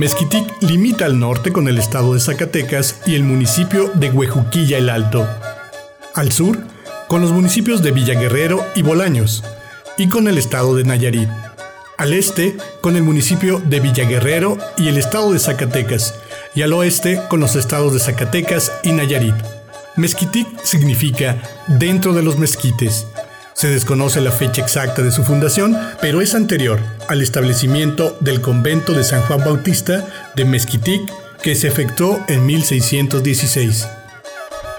Mezquitic limita al norte con el estado de Zacatecas y el municipio de Huejuquilla el Alto. Al sur, con los municipios de Villaguerrero y Bolaños, y con el estado de Nayarit. Al este, con el municipio de Villaguerrero y el estado de Zacatecas, y al oeste, con los estados de Zacatecas y Nayarit. Mezquitic significa dentro de los mezquites. Se desconoce la fecha exacta de su fundación, pero es anterior al establecimiento del convento de San Juan Bautista de Mezquitic que se efectuó en 1616.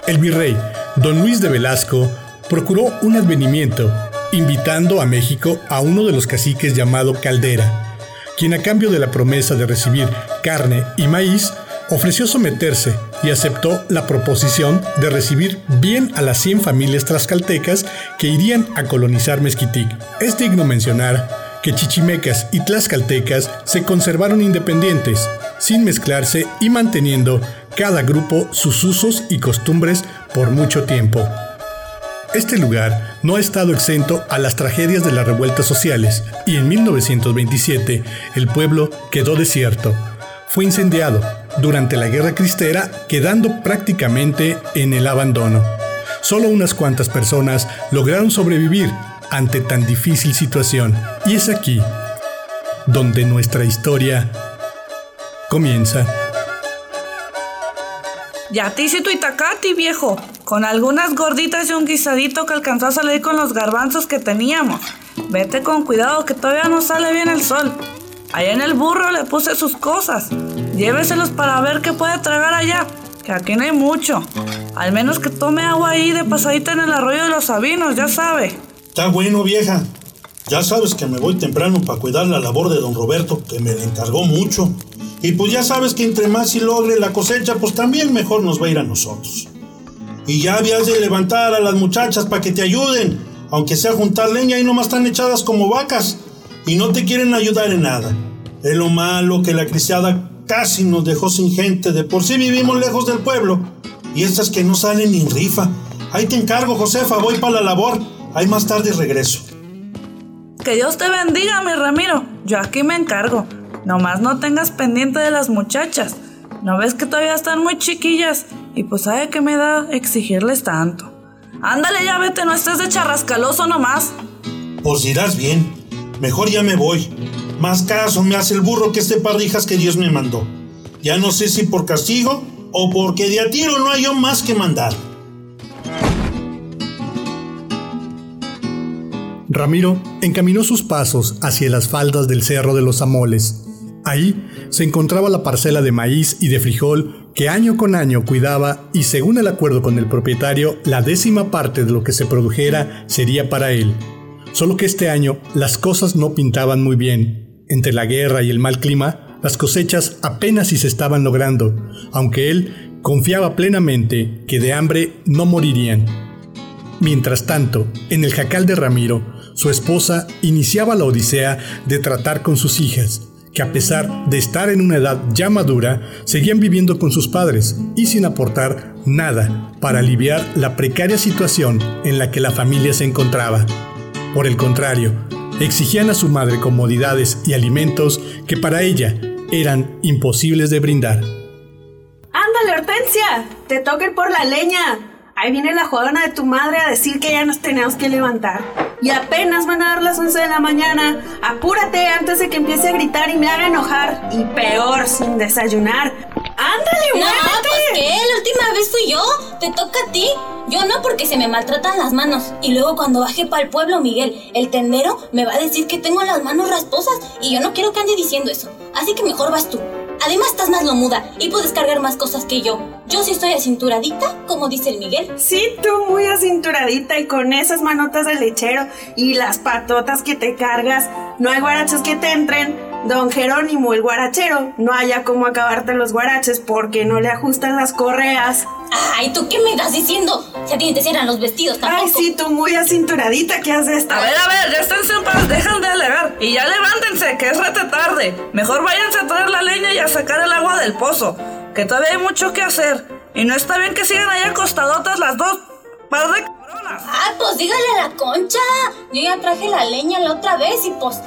El virrey, don Luis de Velasco, procuró un advenimiento, invitando a México a uno de los caciques llamado Caldera, quien a cambio de la promesa de recibir carne y maíz, ofreció someterse y aceptó la proposición de recibir bien a las 100 familias tlaxcaltecas que irían a colonizar Mezquitic. Es digno mencionar que chichimecas y tlaxcaltecas se conservaron independientes, sin mezclarse y manteniendo cada grupo sus usos y costumbres por mucho tiempo. Este lugar no ha estado exento a las tragedias de las revueltas sociales y en 1927 el pueblo quedó desierto. Fue incendiado durante la Guerra Cristera, quedando prácticamente en el abandono. Solo unas cuantas personas lograron sobrevivir ante tan difícil situación. Y es aquí donde nuestra historia comienza. Ya te hice tu itacati, viejo, con algunas gorditas y un guisadito que alcanzó a salir con los garbanzos que teníamos. Vete con cuidado que todavía no sale bien el sol. Allá en el burro le puse sus cosas. Lléveselos para ver qué puede tragar allá, que aquí no hay mucho. Al menos que tome agua ahí de pasadita en el arroyo de los Sabinos, ya sabe. Está bueno, vieja. Ya sabes que me voy temprano para cuidar la labor de don Roberto, que me le encargó mucho. Y pues ya sabes que entre más y logre la cosecha, pues también mejor nos va a ir a nosotros. Y ya habías de levantar a las muchachas para que te ayuden, aunque sea juntar leña y nomás están echadas como vacas y no te quieren ayudar en nada. Es lo malo que la cristiada casi nos dejó sin gente, de por sí vivimos lejos del pueblo y estas que no salen ni en rifa. Ahí te encargo, Josefa, voy para la labor. Ahí más tarde regreso. Que Dios te bendiga, mi Ramiro. Yo aquí me encargo. Nomás no tengas pendiente de las muchachas. ¿No ves que todavía están muy chiquillas? Y pues sabe que me da exigirles tanto. Ándale ya vete, no estés de charrascaloso nomás. Pues irás bien. Mejor ya me voy. Más caso me hace el burro que este parrijas que Dios me mandó. Ya no sé si por castigo o porque de a tiro no hay más que mandar. Ramiro encaminó sus pasos hacia las faldas del Cerro de los Amoles. Ahí se encontraba la parcela de maíz y de frijol que año con año cuidaba y según el acuerdo con el propietario, la décima parte de lo que se produjera sería para él. Solo que este año las cosas no pintaban muy bien. Entre la guerra y el mal clima, las cosechas apenas si se estaban logrando, aunque él confiaba plenamente que de hambre no morirían. Mientras tanto, en el jacal de Ramiro, su esposa iniciaba la odisea de tratar con sus hijas, que a pesar de estar en una edad ya madura, seguían viviendo con sus padres y sin aportar nada para aliviar la precaria situación en la que la familia se encontraba. Por el contrario, exigían a su madre comodidades y alimentos que para ella eran imposibles de brindar. ¡Ándale, Hortensia! ¡Te toca ir por la leña! Ahí viene la jodona de tu madre a decir que ya nos tenemos que levantar. Y apenas van a dar las 11 de la mañana. Apúrate antes de que empiece a gritar y me haga enojar. Y peor, sin desayunar. ¡Ándale, No, muévete! pues qué, la última vez fui yo. Te toca a ti. Yo no, porque se me maltratan las manos. Y luego cuando baje para el pueblo, Miguel, el tendero me va a decir que tengo las manos rasposas. Y yo no quiero que ande diciendo eso. Así que mejor vas tú. Además estás más lomuda y puedes cargar más cosas que yo. Yo sí estoy acinturadita, como dice el Miguel. Sí, tú muy acinturadita y con esas manotas de lechero y las patotas que te cargas. No hay guaraches que te entren. Don Jerónimo, el guarachero, no haya cómo acabarte los guaraches porque no le ajustan las correas. Ay, ¿tú qué me estás diciendo? Si a ti ni te cierran los vestidos tampoco. Ay, sí, tú muy acinturadita, ¿qué haces esta? A ver, a ver, ya estén en paz, dejan de alegar. Y ya levántense, que es rete tarde. Mejor váyanse a traer la leña y a sacar el agua del pozo, que todavía hay mucho que hacer. Y no está bien que sigan ahí acostadotas las dos par de cabronas. Ah, pues dígale a la concha. Yo ya traje la leña la otra vez y pues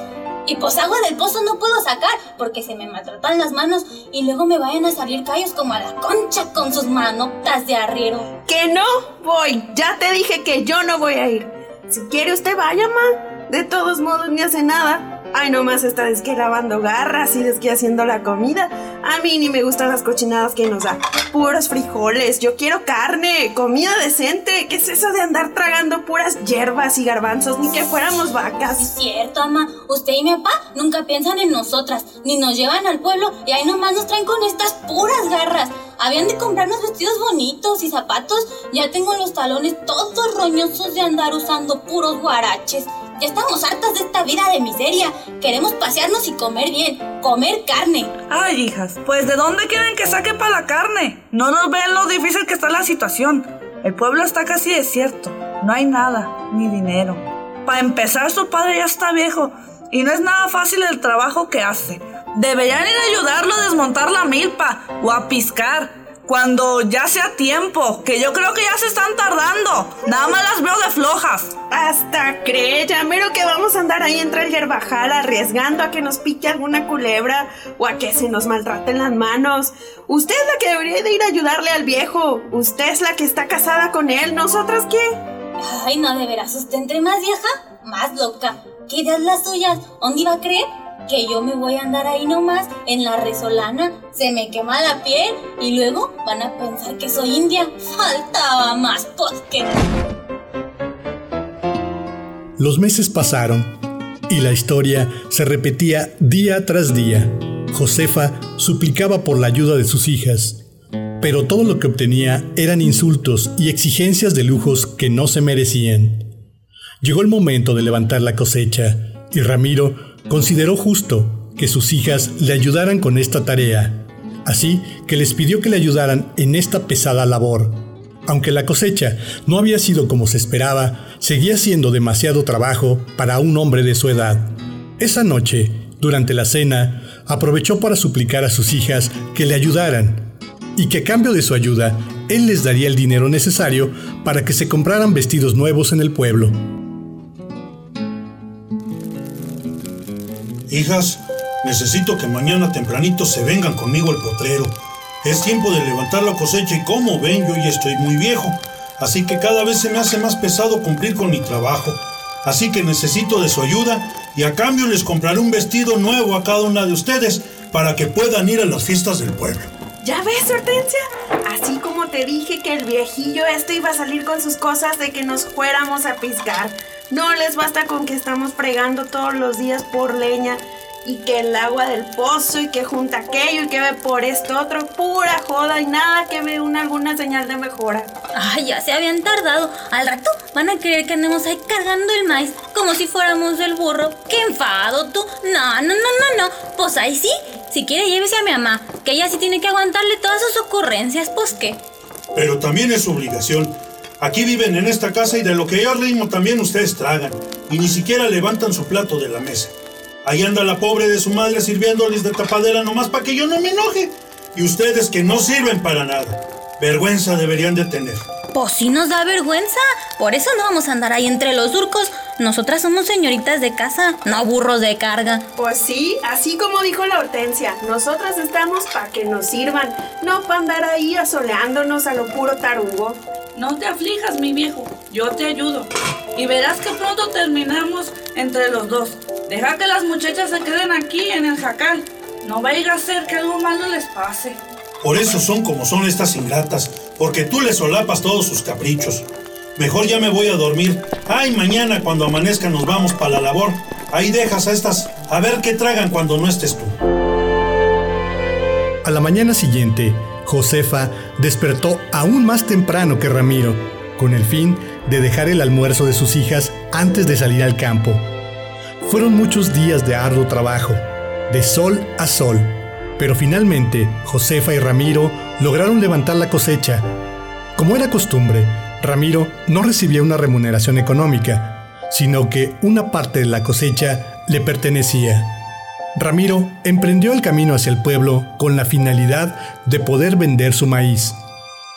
Y pues agua del pozo no puedo sacar porque se me maltratan las manos y luego me vayan a salir callos como a la concha con sus manotas de arriero. Que no voy. Ya te dije que yo no voy a ir. Si quiere usted vaya, ma. De todos modos ni hace nada. Ay, nomás está que lavando garras y que haciendo la comida. A mí ni me gustan las cochinadas que nos da. Puros frijoles. Yo quiero carne, comida decente. ¿Qué es eso de andar tragando puras hierbas y garbanzos? Ni que fuéramos vacas. Es cierto, ama. Usted y mi papá nunca piensan en nosotras, ni nos llevan al pueblo y ahí nomás nos traen con estas puras garras. Habían de comprarnos vestidos bonitos y zapatos. Ya tengo los talones todos roñosos de andar usando puros guaraches. Ya estamos hartas de esta vida de miseria. Queremos pasearnos y comer bien, comer carne. Ay, hijas, pues ¿de dónde quieren que saque para la carne? No nos ven lo difícil que está la situación. El pueblo está casi desierto. No hay nada, ni dinero. Para empezar, su padre ya está viejo y no es nada fácil el trabajo que hace. Deberían ir a ayudarlo a desmontar la milpa o a piscar cuando ya sea tiempo, que yo creo que ya se están tardando. Nada más las veo de flojas. Hasta cree, ya mero que vamos a andar ahí entre el yerbajal arriesgando a que nos pique alguna culebra o a que se nos maltraten las manos. Usted es la que debería de ir a ayudarle al viejo. Usted es la que está casada con él. ¿Nosotras qué? Ay, no, de veras, usted entre más vieja, más loca. ¿Qué ideas las suyas? ¿Dónde iba a creer? Que yo me voy a andar ahí nomás en la resolana, se me quema la piel y luego van a pensar que soy india. Faltaba más, pues que... Los meses pasaron y la historia se repetía día tras día. Josefa suplicaba por la ayuda de sus hijas, pero todo lo que obtenía eran insultos y exigencias de lujos que no se merecían. Llegó el momento de levantar la cosecha y Ramiro consideró justo que sus hijas le ayudaran con esta tarea, así que les pidió que le ayudaran en esta pesada labor. Aunque la cosecha no había sido como se esperaba, seguía siendo demasiado trabajo para un hombre de su edad. Esa noche, durante la cena, aprovechó para suplicar a sus hijas que le ayudaran y que a cambio de su ayuda, él les daría el dinero necesario para que se compraran vestidos nuevos en el pueblo. Hijas, necesito que mañana tempranito se vengan conmigo al potrero. Es tiempo de levantar la cosecha y como ven, yo ya estoy muy viejo. Así que cada vez se me hace más pesado cumplir con mi trabajo. Así que necesito de su ayuda y a cambio les compraré un vestido nuevo a cada una de ustedes para que puedan ir a las fiestas del pueblo. ¿Ya ves, Hortensia? Así como te dije que el viejillo este iba a salir con sus cosas de que nos fuéramos a piscar. No les basta con que estamos fregando todos los días por leña y que el agua del pozo y que junta aquello y que ve por esto otro, pura joda y nada que ve una alguna señal de mejora. Ay, ya se habían tardado. Al rato van a creer que andemos ahí cargando el maíz como si fuéramos el burro. ¡Qué enfado tú! No, no, no, no, no. Pues ahí sí, si quiere llévese a mi mamá, que ella sí tiene que aguantarle todas sus ocurrencias, pues qué. Pero también es su obligación Aquí viven en esta casa y de lo que yo ritmo también ustedes tragan. Y ni siquiera levantan su plato de la mesa. Ahí anda la pobre de su madre sirviéndoles de tapadera nomás para que yo no me enoje. Y ustedes que no sirven para nada. Vergüenza deberían de tener. Pues sí nos da vergüenza. Por eso no vamos a andar ahí entre los surcos. Nosotras somos señoritas de casa, no burros de carga. Pues sí, así como dijo la Hortensia, nosotras estamos para que nos sirvan, no para andar ahí asoleándonos a lo puro tarugo. No te aflijas, mi viejo, yo te ayudo. Y verás que pronto terminamos entre los dos. Deja que las muchachas se queden aquí en el jacal. No vaya a ser que algo malo les pase. Por eso son como son estas ingratas, porque tú les solapas todos sus caprichos. Mejor ya me voy a dormir. Ay, mañana cuando amanezca nos vamos para la labor. Ahí dejas a estas a ver qué tragan cuando no estés tú. A la mañana siguiente, Josefa despertó aún más temprano que Ramiro, con el fin de dejar el almuerzo de sus hijas antes de salir al campo. Fueron muchos días de arduo trabajo, de sol a sol, pero finalmente Josefa y Ramiro lograron levantar la cosecha. Como era costumbre, Ramiro no recibía una remuneración económica, sino que una parte de la cosecha le pertenecía. Ramiro emprendió el camino hacia el pueblo con la finalidad de poder vender su maíz.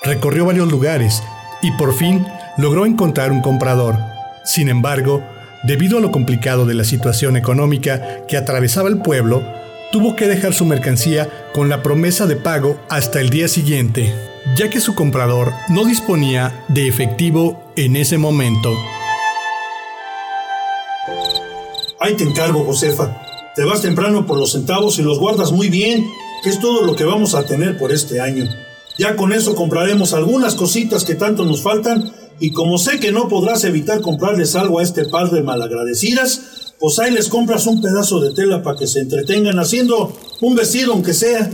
Recorrió varios lugares y por fin logró encontrar un comprador. Sin embargo, debido a lo complicado de la situación económica que atravesaba el pueblo, tuvo que dejar su mercancía con la promesa de pago hasta el día siguiente, ya que su comprador no disponía de efectivo en ese momento. Ahí te encargo, Josefa. Te vas temprano por los centavos y los guardas muy bien, que es todo lo que vamos a tener por este año. Ya con eso compraremos algunas cositas que tanto nos faltan y como sé que no podrás evitar comprarles algo a este par de malagradecidas, pues ahí les compras un pedazo de tela para que se entretengan haciendo un vestido aunque sea.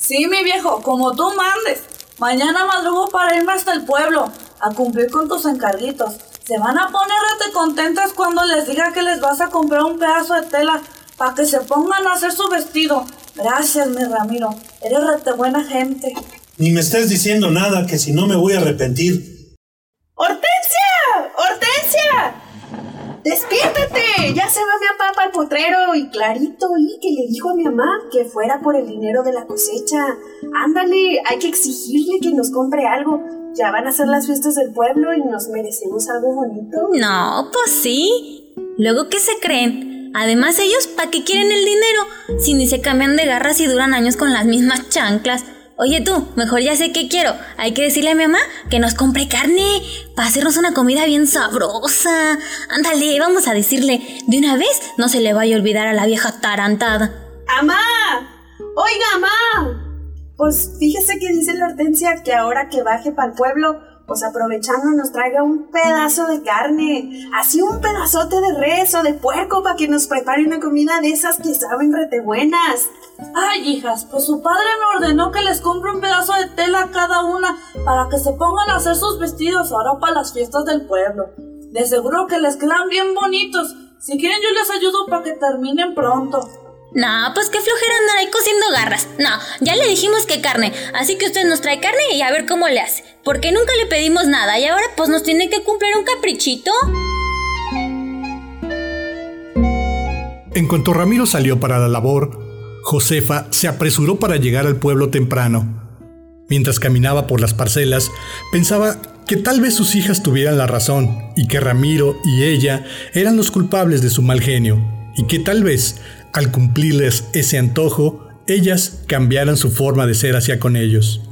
Sí, mi viejo, como tú mandes. Mañana madrugo para irme hasta el pueblo a cumplir con tus encarguitos. Se van a poner rete contentas cuando les diga que les vas a comprar un pedazo de tela para que se pongan a hacer su vestido. Gracias, mi Ramiro. Eres rete buena gente. Ni me estés diciendo nada que si no me voy a arrepentir. ¡Hortensia! ¡Hortensia! Ya se va mi papá al potrero y clarito y que le dijo a mi mamá que fuera por el dinero de la cosecha. Ándale, hay que exigirle que nos compre algo. Ya van a ser las fiestas del pueblo y nos merecemos algo bonito. No, pues sí. Luego, ¿qué se creen? Además, ellos, ¿para qué quieren el dinero? Si ni se cambian de garras y duran años con las mismas chanclas. Oye tú, mejor ya sé qué quiero. Hay que decirle a mi mamá que nos compre carne para hacernos una comida bien sabrosa. Ándale, vamos a decirle. De una vez no se le vaya a olvidar a la vieja tarantada. ¡Amá! ¡Oiga, amá! Pues fíjese que dice la Hortensia que ahora que baje para el pueblo, pues aprovechando nos traiga un pedazo de carne, así un pedazote de res o de puerco para que nos prepare una comida de esas que saben rete buenas. Ay, hijas, pues su padre me ordenó que les compre un pedazo de tela a cada una para que se pongan a hacer sus vestidos ahora para las fiestas del pueblo. De seguro que les quedan bien bonitos. Si quieren yo les ayudo para que terminen pronto. No, pues qué flojera andar ahí cociendo garras. No, ya le dijimos que carne, así que usted nos trae carne y a ver cómo le hace. Porque nunca le pedimos nada y ahora pues nos tiene que cumplir un caprichito. En cuanto Ramiro salió para la labor, Josefa se apresuró para llegar al pueblo temprano. Mientras caminaba por las parcelas, pensaba que tal vez sus hijas tuvieran la razón y que Ramiro y ella eran los culpables de su mal genio y que tal vez al cumplirles ese antojo, ellas cambiaran su forma de ser hacia con ellos.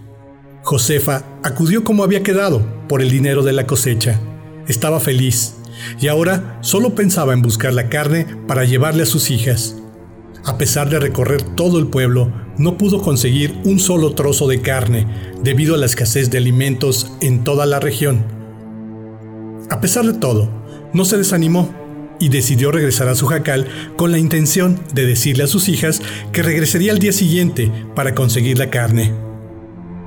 Josefa acudió como había quedado por el dinero de la cosecha. Estaba feliz y ahora solo pensaba en buscar la carne para llevarle a sus hijas. A pesar de recorrer todo el pueblo, no pudo conseguir un solo trozo de carne debido a la escasez de alimentos en toda la región. A pesar de todo, no se desanimó y decidió regresar a su jacal con la intención de decirle a sus hijas que regresaría al día siguiente para conseguir la carne.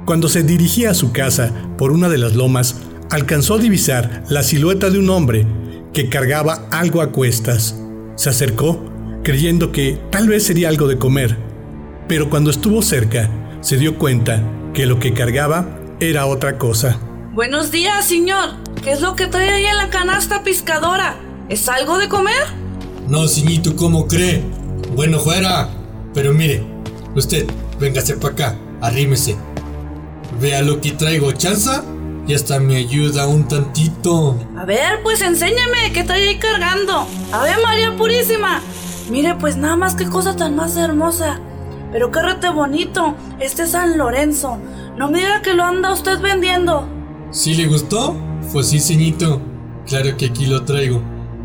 Cuando se dirigía a su casa por una de las lomas, alcanzó a divisar la silueta de un hombre que cargaba algo a cuestas. Se acercó, creyendo que tal vez sería algo de comer, pero cuando estuvo cerca, se dio cuenta que lo que cargaba era otra cosa. Buenos días, señor. ¿Qué es lo que trae ahí en la canasta pescadora? ¿Es algo de comer? No, señito, ¿cómo cree? Bueno, fuera. Pero mire, usted, véngase para acá, arrímese. Vea lo que traigo, chanza, y hasta me ayuda un tantito. A ver, pues enséñame qué trae ahí cargando. A ver, María Purísima. Mire, pues nada más qué cosa tan más hermosa. Pero qué rete bonito. Este es San Lorenzo. No me diga que lo anda usted vendiendo. ¿Sí le gustó? Pues sí, ceñito. Claro que aquí lo traigo.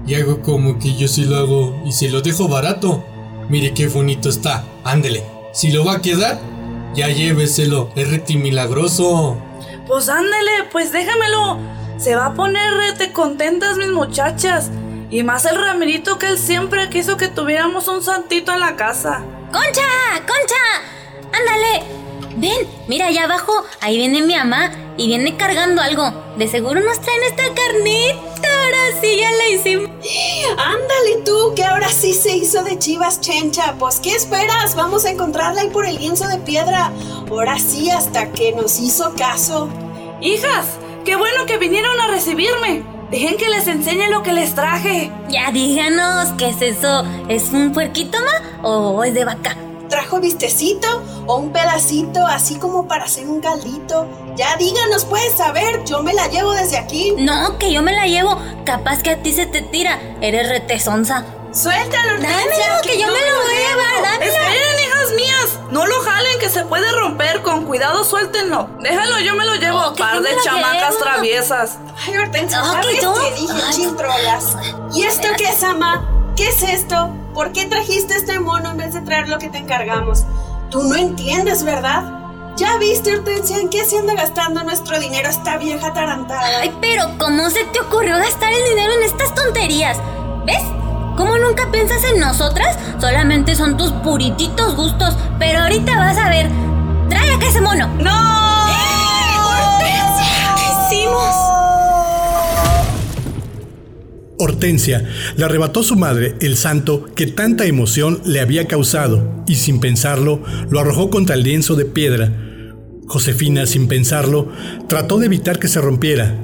Y hago como que yo sí lo hago y se lo dejo barato. Mire qué bonito está. Ándele. Si lo va a quedar, ya lléveselo. Es rete milagroso. Pues ándele, pues déjamelo. Se va a poner rete contentas mis muchachas. Y más el Ramirito que él siempre quiso que tuviéramos un santito en la casa. ¡Concha! ¡Concha! ¡Ándale! Ven, mira allá abajo, ahí viene mi mamá y viene cargando algo. De seguro nos traen esta carnita. Ahora sí ya la hicimos. Ándale tú, que ahora sí se hizo de chivas chencha. Pues, ¿qué esperas? Vamos a encontrarla ahí por el lienzo de piedra. Ahora sí, hasta que nos hizo caso. Hijas, qué bueno que vinieron a recibirme. Dejen que les enseñe lo que les traje. Ya díganos, ¿qué es eso? ¿Es un puerquito, ma? ¿O es de vaca? ¿Trajo vistecito o un pedacito así como para hacer un caldito? Ya díganos, puedes saber, yo me la llevo desde aquí. No, que yo me la llevo. Capaz que a ti se te tira. Eres retezonza. Suéltalo, Hortensia. Dámelo, que yo me lo voy a llevar. Dámelo. Esperen, hijas mías. No lo jalen, que se puede romper. Con cuidado, suéltenlo. Déjalo, yo me lo llevo. Oh, Par de chamacas llevo. traviesas. Ay, Hortensia, ¿sabes qué dije, Ay. chintrolas? ¿Y esto qué es, ama? ¿Qué es esto? ¿Por qué trajiste este mono en vez de traer lo que te encargamos? Tú no entiendes, ¿verdad? ¿Ya viste, Hortensia, en qué se anda gastando nuestro dinero esta vieja tarantada? Ay, pero ¿cómo se te ocurrió gastar el dinero en estas tonterías? ¿Ves? ¿Cómo nunca piensas en nosotras? Solamente son tus purititos gustos. Pero ahorita vas a ver. ¡Trae acá ese mono! ¡No! ¡Hortensia! ¿Qué hicimos? Hortensia le arrebató su madre el santo que tanta emoción le había causado y sin pensarlo lo arrojó contra el lienzo de piedra. Josefina, sin pensarlo, trató de evitar que se rompiera,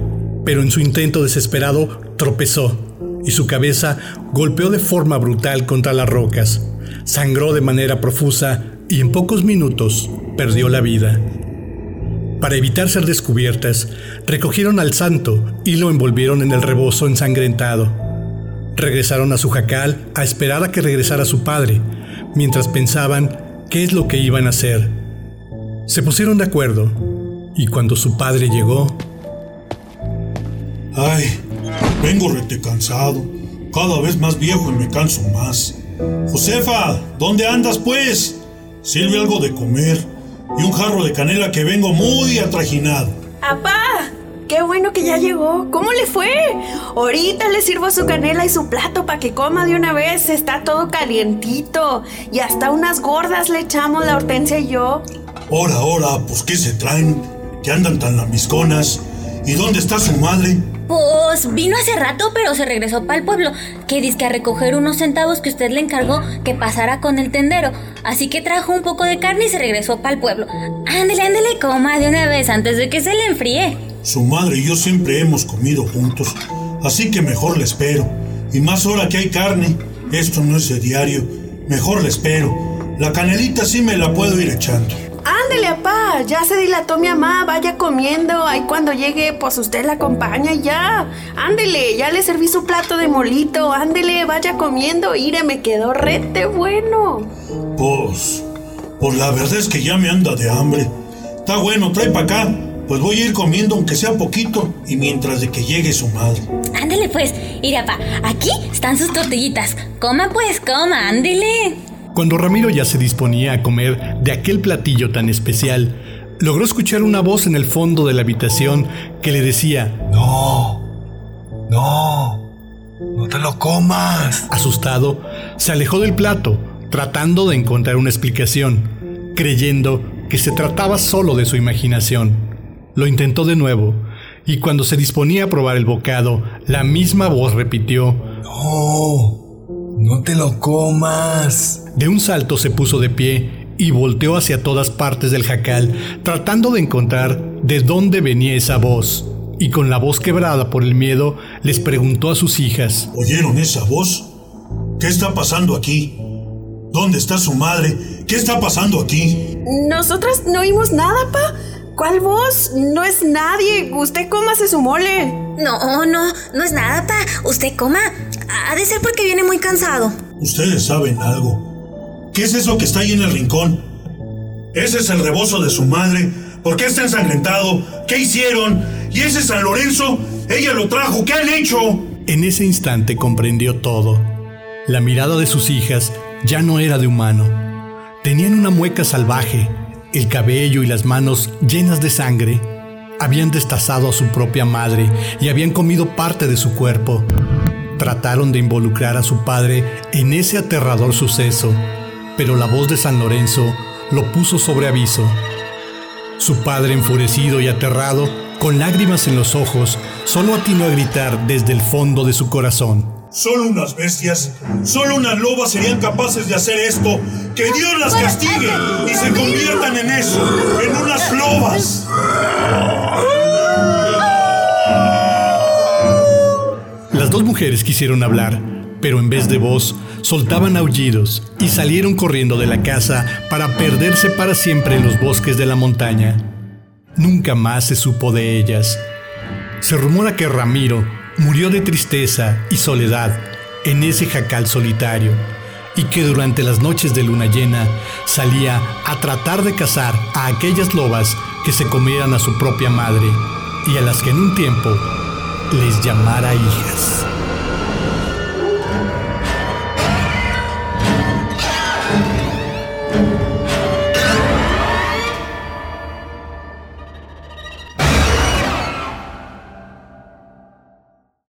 pero en su intento desesperado tropezó y su cabeza golpeó de forma brutal contra las rocas. Sangró de manera profusa y en pocos minutos perdió la vida. Para evitar ser descubiertas, recogieron al santo y lo envolvieron en el rebozo ensangrentado. Regresaron a su jacal a esperar a que regresara su padre, mientras pensaban qué es lo que iban a hacer. Se pusieron de acuerdo, y cuando su padre llegó, Ay, vengo rete cansado. Cada vez más viejo y me canso más. Josefa, ¿dónde andas pues? Sirve algo de comer y un jarro de canela que vengo muy atrajinado. ¡Apá! ¡Qué bueno que ya llegó! ¿Cómo le fue? Ahorita le sirvo su canela y su plato para que coma de una vez. Está todo calientito. Y hasta unas gordas le echamos la hortensia y yo. Ahora, ahora, pues ¿qué se traen? Que andan tan lambisconas. ¿Y dónde está su madre? Pues vino hace rato, pero se regresó para el pueblo. Que dizque a recoger unos centavos que usted le encargó que pasara con el tendero. Así que trajo un poco de carne y se regresó para el pueblo. Ándele, ándele, coma de una vez antes de que se le enfríe. Su madre y yo siempre hemos comido juntos, así que mejor le espero. Y más ahora que hay carne, esto no es de diario, mejor le espero. La canelita sí me la puedo ir echando. Ándele, apá. Ya se dilató mi mamá. Vaya comiendo. Ahí cuando llegue, pues usted la acompaña y ya. Ándele, ya le serví su plato de molito. Ándele, vaya comiendo. Ire, me quedó rete bueno. Pues, pues la verdad es que ya me anda de hambre. Está bueno, trae para acá. Pues voy a ir comiendo aunque sea poquito y mientras de que llegue su madre. Ándele pues, Irapa, aquí están sus tortillitas. Coma pues, coma, ándele. Cuando Ramiro ya se disponía a comer de aquel platillo tan especial, logró escuchar una voz en el fondo de la habitación que le decía, No, no, no te lo comas. asustado, se alejó del plato, tratando de encontrar una explicación, creyendo que se trataba solo de su imaginación. Lo intentó de nuevo, y cuando se disponía a probar el bocado, la misma voz repitió, No, no te lo comas. De un salto se puso de pie y volteó hacia todas partes del jacal, tratando de encontrar de dónde venía esa voz. Y con la voz quebrada por el miedo, les preguntó a sus hijas, ¿Oyeron esa voz? ¿Qué está pasando aquí? ¿Dónde está su madre? ¿Qué está pasando aquí? Nosotras no oímos nada, pa. ¿Cuál voz? No es nadie. Usted cómase su mole. No, no, no es nada, pa. Usted coma. Ha de ser porque viene muy cansado. Ustedes saben algo. ¿Qué es eso que está ahí en el rincón? Ese es el rebozo de su madre. ¿Por qué está ensangrentado? ¿Qué hicieron? ¿Y ese San Lorenzo? Ella lo trajo. ¿Qué han hecho? En ese instante comprendió todo. La mirada de sus hijas ya no era de humano. Tenían una mueca salvaje, el cabello y las manos llenas de sangre. Habían destazado a su propia madre y habían comido parte de su cuerpo. Trataron de involucrar a su padre en ese aterrador suceso, pero la voz de San Lorenzo lo puso sobre aviso. Su padre, enfurecido y aterrado, con lágrimas en los ojos, solo atinó a gritar desde el fondo de su corazón. Solo unas bestias, solo unas lobas serían capaces de hacer esto. Que Dios las castigue y se conviertan en eso, en unas lobas. Las dos mujeres quisieron hablar, pero en vez de voz soltaban aullidos y salieron corriendo de la casa para perderse para siempre en los bosques de la montaña. Nunca más se supo de ellas. Se rumora que Ramiro murió de tristeza y soledad en ese jacal solitario y que durante las noches de luna llena salía a tratar de cazar a aquellas lobas que se comieran a su propia madre y a las que en un tiempo les llamara hijas.